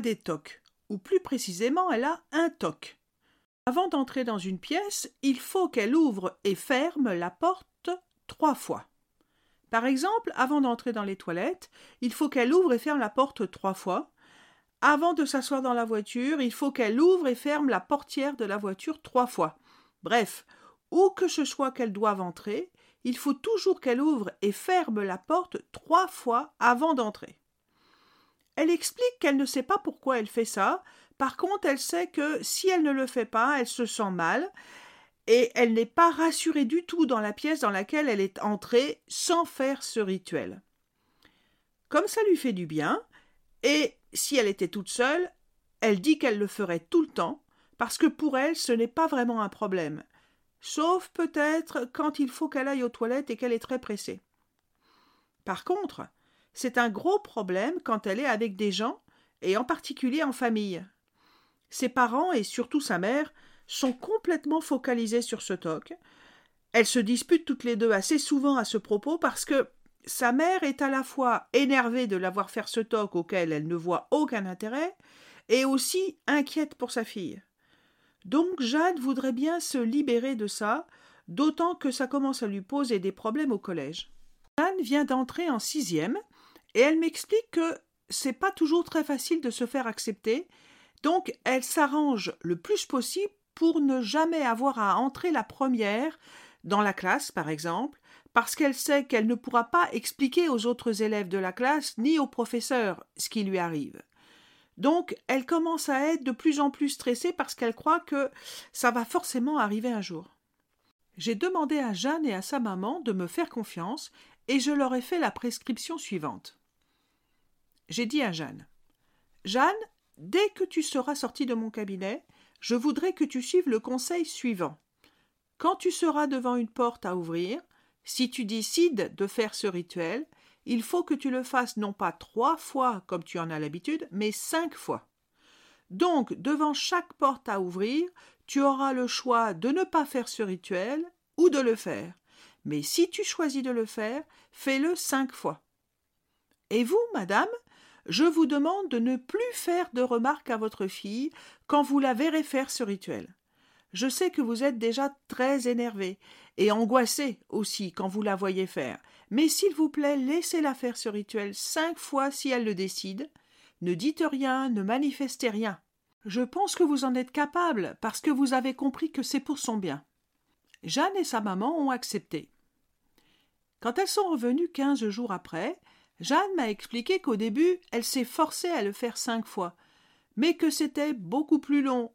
Des tocs, ou plus précisément elle a un toc. Avant d'entrer dans une pièce, il faut qu'elle ouvre et ferme la porte trois fois. Par exemple, avant d'entrer dans les toilettes, il faut qu'elle ouvre et ferme la porte trois fois. Avant de s'asseoir dans la voiture, il faut qu'elle ouvre et ferme la portière de la voiture trois fois. Bref, où que ce soit qu'elle doive entrer, il faut toujours qu'elle ouvre et ferme la porte trois fois avant d'entrer. Elle explique qu'elle ne sait pas pourquoi elle fait ça. Par contre, elle sait que si elle ne le fait pas, elle se sent mal et elle n'est pas rassurée du tout dans la pièce dans laquelle elle est entrée sans faire ce rituel. Comme ça lui fait du bien, et si elle était toute seule, elle dit qu'elle le ferait tout le temps, parce que pour elle ce n'est pas vraiment un problème, sauf peut-être quand il faut qu'elle aille aux toilettes et qu'elle est très pressée. Par contre, c'est un gros problème quand elle est avec des gens, et en particulier en famille. Ses parents, et surtout sa mère, sont complètement focalisés sur ce toc. Elles se disputent toutes les deux assez souvent à ce propos parce que sa mère est à la fois énervée de l'avoir faire ce toc auquel elle ne voit aucun intérêt, et aussi inquiète pour sa fille. Donc Jeanne voudrait bien se libérer de ça, d'autant que ça commence à lui poser des problèmes au collège. Jeanne vient d'entrer en sixième, et elle m'explique que c'est pas toujours très facile de se faire accepter, donc elle s'arrange le plus possible pour ne jamais avoir à entrer la première dans la classe, par exemple, parce qu'elle sait qu'elle ne pourra pas expliquer aux autres élèves de la classe ni au professeur ce qui lui arrive. Donc elle commence à être de plus en plus stressée parce qu'elle croit que ça va forcément arriver un jour. J'ai demandé à Jeanne et à sa maman de me faire confiance et je leur ai fait la prescription suivante. J'ai dit à Jeanne Jeanne, dès que tu seras sortie de mon cabinet, je voudrais que tu suives le conseil suivant. Quand tu seras devant une porte à ouvrir, si tu décides de faire ce rituel, il faut que tu le fasses non pas trois fois comme tu en as l'habitude, mais cinq fois. Donc, devant chaque porte à ouvrir, tu auras le choix de ne pas faire ce rituel ou de le faire. Mais si tu choisis de le faire, fais-le cinq fois. Et vous, madame, je vous demande de ne plus faire de remarques à votre fille quand vous la verrez faire ce rituel. Je sais que vous êtes déjà très énervé et angoissé aussi quand vous la voyez faire, mais s'il vous plaît, laissez-la faire ce rituel cinq fois si elle le décide. Ne dites rien, ne manifestez rien. Je pense que vous en êtes capable parce que vous avez compris que c'est pour son bien. Jeanne et sa maman ont accepté. Quand elles sont revenues quinze jours après, Jeanne m'a expliqué qu'au début, elle s'est forcée à le faire cinq fois, mais que c'était beaucoup plus long,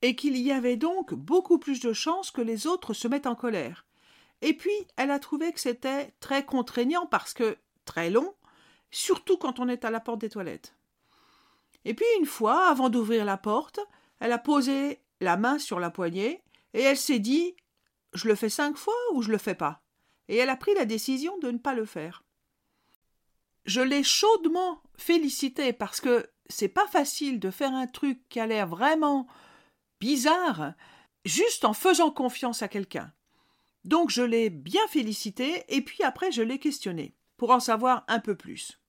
et qu'il y avait donc beaucoup plus de chances que les autres se mettent en colère. Et puis, elle a trouvé que c'était très contraignant parce que très long, surtout quand on est à la porte des toilettes. Et puis, une fois, avant d'ouvrir la porte, elle a posé la main sur la poignée et elle s'est dit Je le fais cinq fois ou je le fais pas? Et elle a pris la décision de ne pas le faire je l'ai chaudement félicité parce que c'est pas facile de faire un truc qui a l'air vraiment bizarre juste en faisant confiance à quelqu'un. Donc je l'ai bien félicité et puis après je l'ai questionné pour en savoir un peu plus.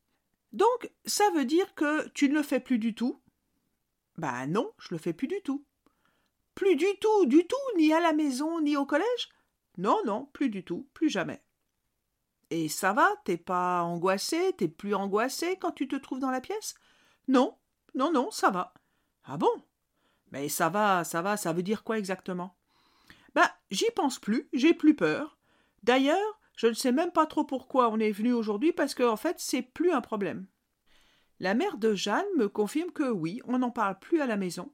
Donc ça veut dire que tu ne le fais plus du tout? Ben non, je le fais plus du tout. Plus du tout, du tout, ni à la maison, ni au collège? Non, non, plus du tout, plus jamais. Et ça va, t'es pas angoissé, t'es plus angoissé quand tu te trouves dans la pièce? Non, non, non, ça va. Ah bon? Mais ça va, ça va, ça veut dire quoi exactement? Ben, j'y pense plus, j'ai plus peur. D'ailleurs, je ne sais même pas trop pourquoi on est venu aujourd'hui parce qu'en en fait, c'est plus un problème. La mère de Jeanne me confirme que oui, on n'en parle plus à la maison,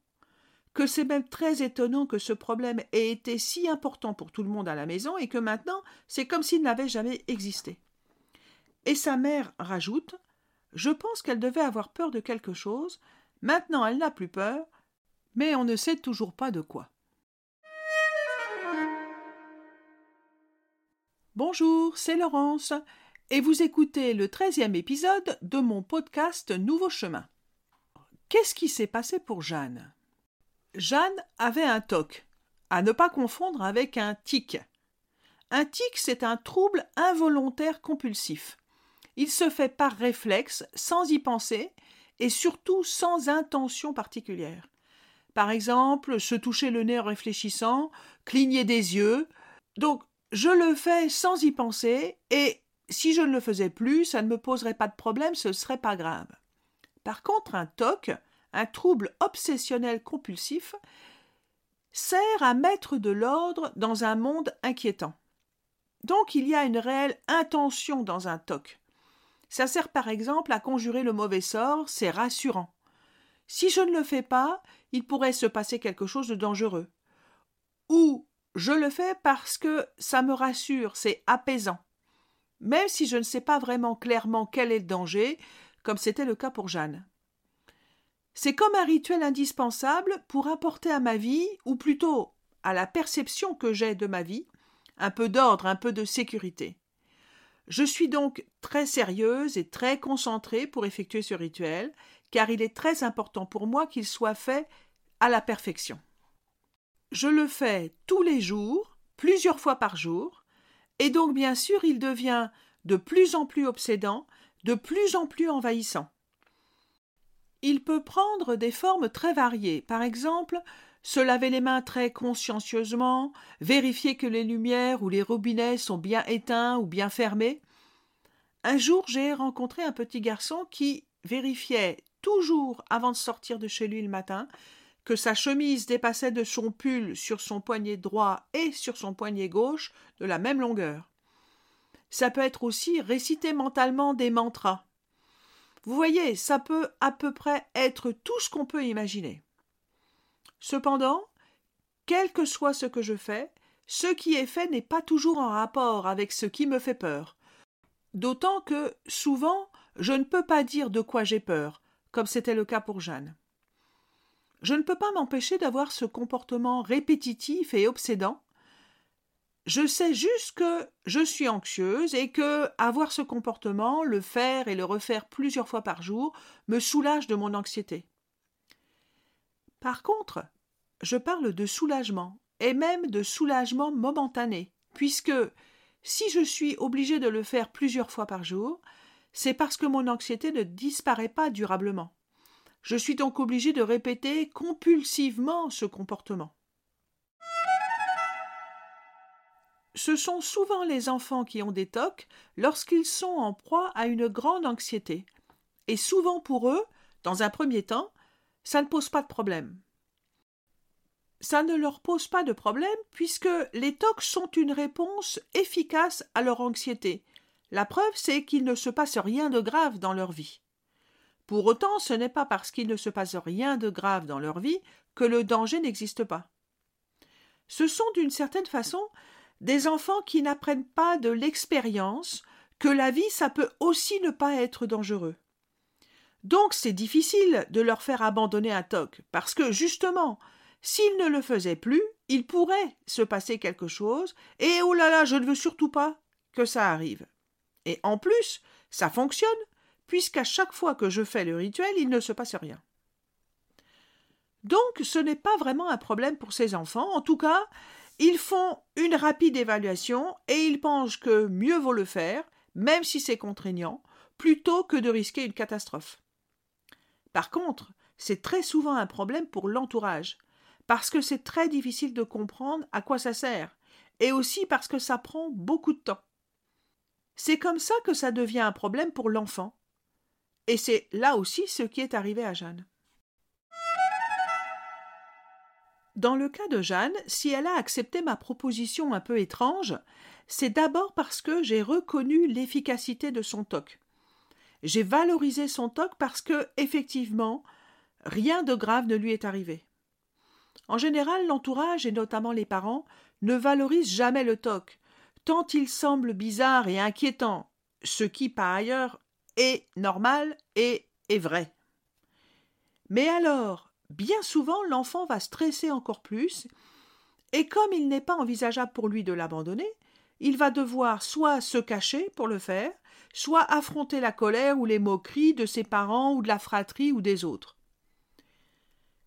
que c'est même très étonnant que ce problème ait été si important pour tout le monde à la maison et que maintenant c'est comme s'il n'avait jamais existé. Et sa mère rajoute Je pense qu'elle devait avoir peur de quelque chose, maintenant elle n'a plus peur, mais on ne sait toujours pas de quoi. Bonjour, c'est Laurence, et vous écoutez le treizième épisode de mon podcast Nouveau Chemin. Qu'est-ce qui s'est passé pour Jeanne? Jeanne avait un TOC, à ne pas confondre avec un tic. Un tic, c'est un trouble involontaire compulsif. Il se fait par réflexe, sans y penser, et surtout sans intention particulière. Par exemple, se toucher le nez en réfléchissant, cligner des yeux. Donc, je le fais sans y penser, et si je ne le faisais plus, ça ne me poserait pas de problème, ce serait pas grave. Par contre, un TOC, un trouble obsessionnel compulsif, sert à mettre de l'ordre dans un monde inquiétant. Donc il y a une réelle intention dans un TOC. Ça sert par exemple à conjurer le mauvais sort, c'est rassurant. Si je ne le fais pas, il pourrait se passer quelque chose de dangereux. Ou je le fais parce que ça me rassure, c'est apaisant. Même si je ne sais pas vraiment clairement quel est le danger, comme c'était le cas pour Jeanne. C'est comme un rituel indispensable pour apporter à ma vie, ou plutôt à la perception que j'ai de ma vie, un peu d'ordre, un peu de sécurité. Je suis donc très sérieuse et très concentrée pour effectuer ce rituel, car il est très important pour moi qu'il soit fait à la perfection. Je le fais tous les jours, plusieurs fois par jour, et donc bien sûr il devient de plus en plus obsédant, de plus en plus envahissant. Il peut prendre des formes très variées, par exemple se laver les mains très consciencieusement, vérifier que les lumières ou les robinets sont bien éteints ou bien fermés. Un jour j'ai rencontré un petit garçon qui vérifiait toujours avant de sortir de chez lui le matin que sa chemise dépassait de son pull sur son poignet droit et sur son poignet gauche de la même longueur. Ça peut être aussi réciter mentalement des mantras. Vous voyez, ça peut à peu près être tout ce qu'on peut imaginer. Cependant, quel que soit ce que je fais, ce qui est fait n'est pas toujours en rapport avec ce qui me fait peur. D'autant que, souvent, je ne peux pas dire de quoi j'ai peur, comme c'était le cas pour Jeanne. Je ne peux pas m'empêcher d'avoir ce comportement répétitif et obsédant. Je sais juste que je suis anxieuse et que avoir ce comportement, le faire et le refaire plusieurs fois par jour, me soulage de mon anxiété. Par contre, je parle de soulagement, et même de soulagement momentané, puisque si je suis obligé de le faire plusieurs fois par jour, c'est parce que mon anxiété ne disparaît pas durablement. Je suis donc obligé de répéter compulsivement ce comportement. Ce sont souvent les enfants qui ont des tocs lorsqu'ils sont en proie à une grande anxiété. Et souvent pour eux, dans un premier temps, ça ne pose pas de problème. Ça ne leur pose pas de problème puisque les tocs sont une réponse efficace à leur anxiété. La preuve, c'est qu'il ne se passe rien de grave dans leur vie. Pour autant, ce n'est pas parce qu'il ne se passe rien de grave dans leur vie que le danger n'existe pas. Ce sont d'une certaine façon des enfants qui n'apprennent pas de l'expérience que la vie ça peut aussi ne pas être dangereux. Donc c'est difficile de leur faire abandonner un toc, parce que justement, s'ils ne le faisaient plus, il pourrait se passer quelque chose, et oh là là, je ne veux surtout pas que ça arrive. Et en plus, ça fonctionne, puisqu'à chaque fois que je fais le rituel, il ne se passe rien. Donc ce n'est pas vraiment un problème pour ces enfants, en tout cas, ils font une rapide évaluation et ils pensent que mieux vaut le faire, même si c'est contraignant, plutôt que de risquer une catastrophe. Par contre, c'est très souvent un problème pour l'entourage, parce que c'est très difficile de comprendre à quoi ça sert, et aussi parce que ça prend beaucoup de temps. C'est comme ça que ça devient un problème pour l'enfant, et c'est là aussi ce qui est arrivé à Jeanne. Dans le cas de Jeanne, si elle a accepté ma proposition un peu étrange, c'est d'abord parce que j'ai reconnu l'efficacité de son toc. J'ai valorisé son toc parce que, effectivement, rien de grave ne lui est arrivé. En général, l'entourage, et notamment les parents, ne valorisent jamais le toc, tant il semble bizarre et inquiétant, ce qui, par ailleurs, est normal et est vrai. Mais alors, bien souvent, l'enfant va stresser encore plus, et comme il n'est pas envisageable pour lui de l'abandonner, il va devoir soit se cacher pour le faire, soit affronter la colère ou les moqueries de ses parents ou de la fratrie ou des autres.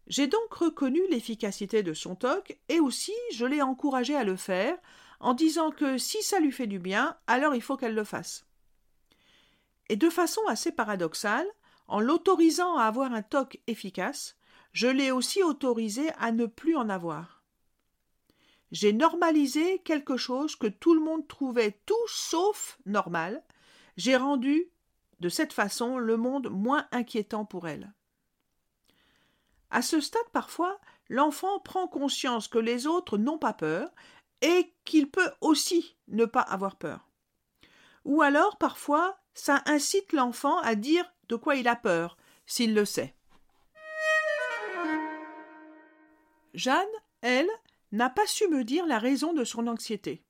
J'ai donc reconnu l'efficacité de son toc et aussi je l'ai encouragé à le faire en disant que si ça lui fait du bien, alors il faut qu'elle le fasse. Et de façon assez paradoxale, En l'autorisant à avoir un TOC efficace, je l'ai aussi autorisé à ne plus en avoir. J'ai normalisé quelque chose que tout le monde trouvait tout sauf normal. J'ai rendu, de cette façon, le monde moins inquiétant pour elle. À ce stade, parfois, l'enfant prend conscience que les autres n'ont pas peur et qu'il peut aussi ne pas avoir peur. Ou alors, parfois, ça incite l'enfant à dire de quoi il a peur, s'il le sait. Jeanne, elle, n'a pas su me dire la raison de son anxiété.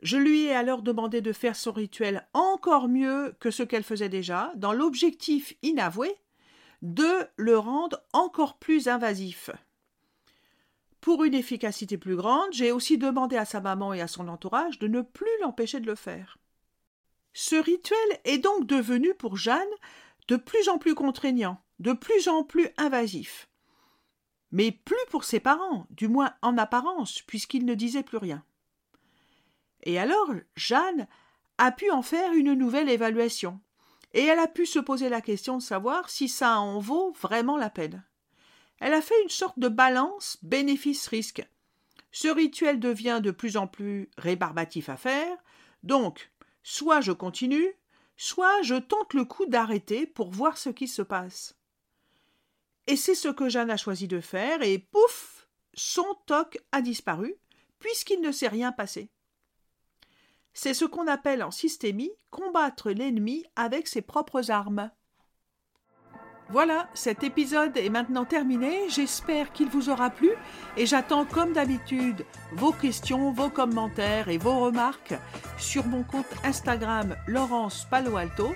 Je lui ai alors demandé de faire son rituel encore mieux que ce qu'elle faisait déjà, dans l'objectif inavoué de le rendre encore plus invasif. Pour une efficacité plus grande, j'ai aussi demandé à sa maman et à son entourage de ne plus l'empêcher de le faire. Ce rituel est donc devenu pour Jeanne de plus en plus contraignant, de plus en plus invasif. Mais plus pour ses parents, du moins en apparence, puisqu'ils ne disaient plus rien. Et alors, Jeanne a pu en faire une nouvelle évaluation, et elle a pu se poser la question de savoir si ça en vaut vraiment la peine. Elle a fait une sorte de balance bénéfice-risque. Ce rituel devient de plus en plus rébarbatif à faire, donc soit je continue, soit je tente le coup d'arrêter pour voir ce qui se passe. Et c'est ce que Jeanne a choisi de faire, et pouf son toc a disparu, puisqu'il ne s'est rien passé. C'est ce qu'on appelle en systémie combattre l'ennemi avec ses propres armes. Voilà, cet épisode est maintenant terminé. J'espère qu'il vous aura plu et j'attends comme d'habitude vos questions, vos commentaires et vos remarques sur mon compte Instagram Laurence Palo Alto.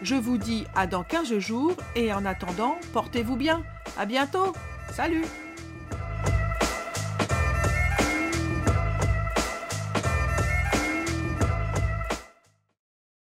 Je vous dis à dans 15 jours et en attendant, portez-vous bien. À bientôt. Salut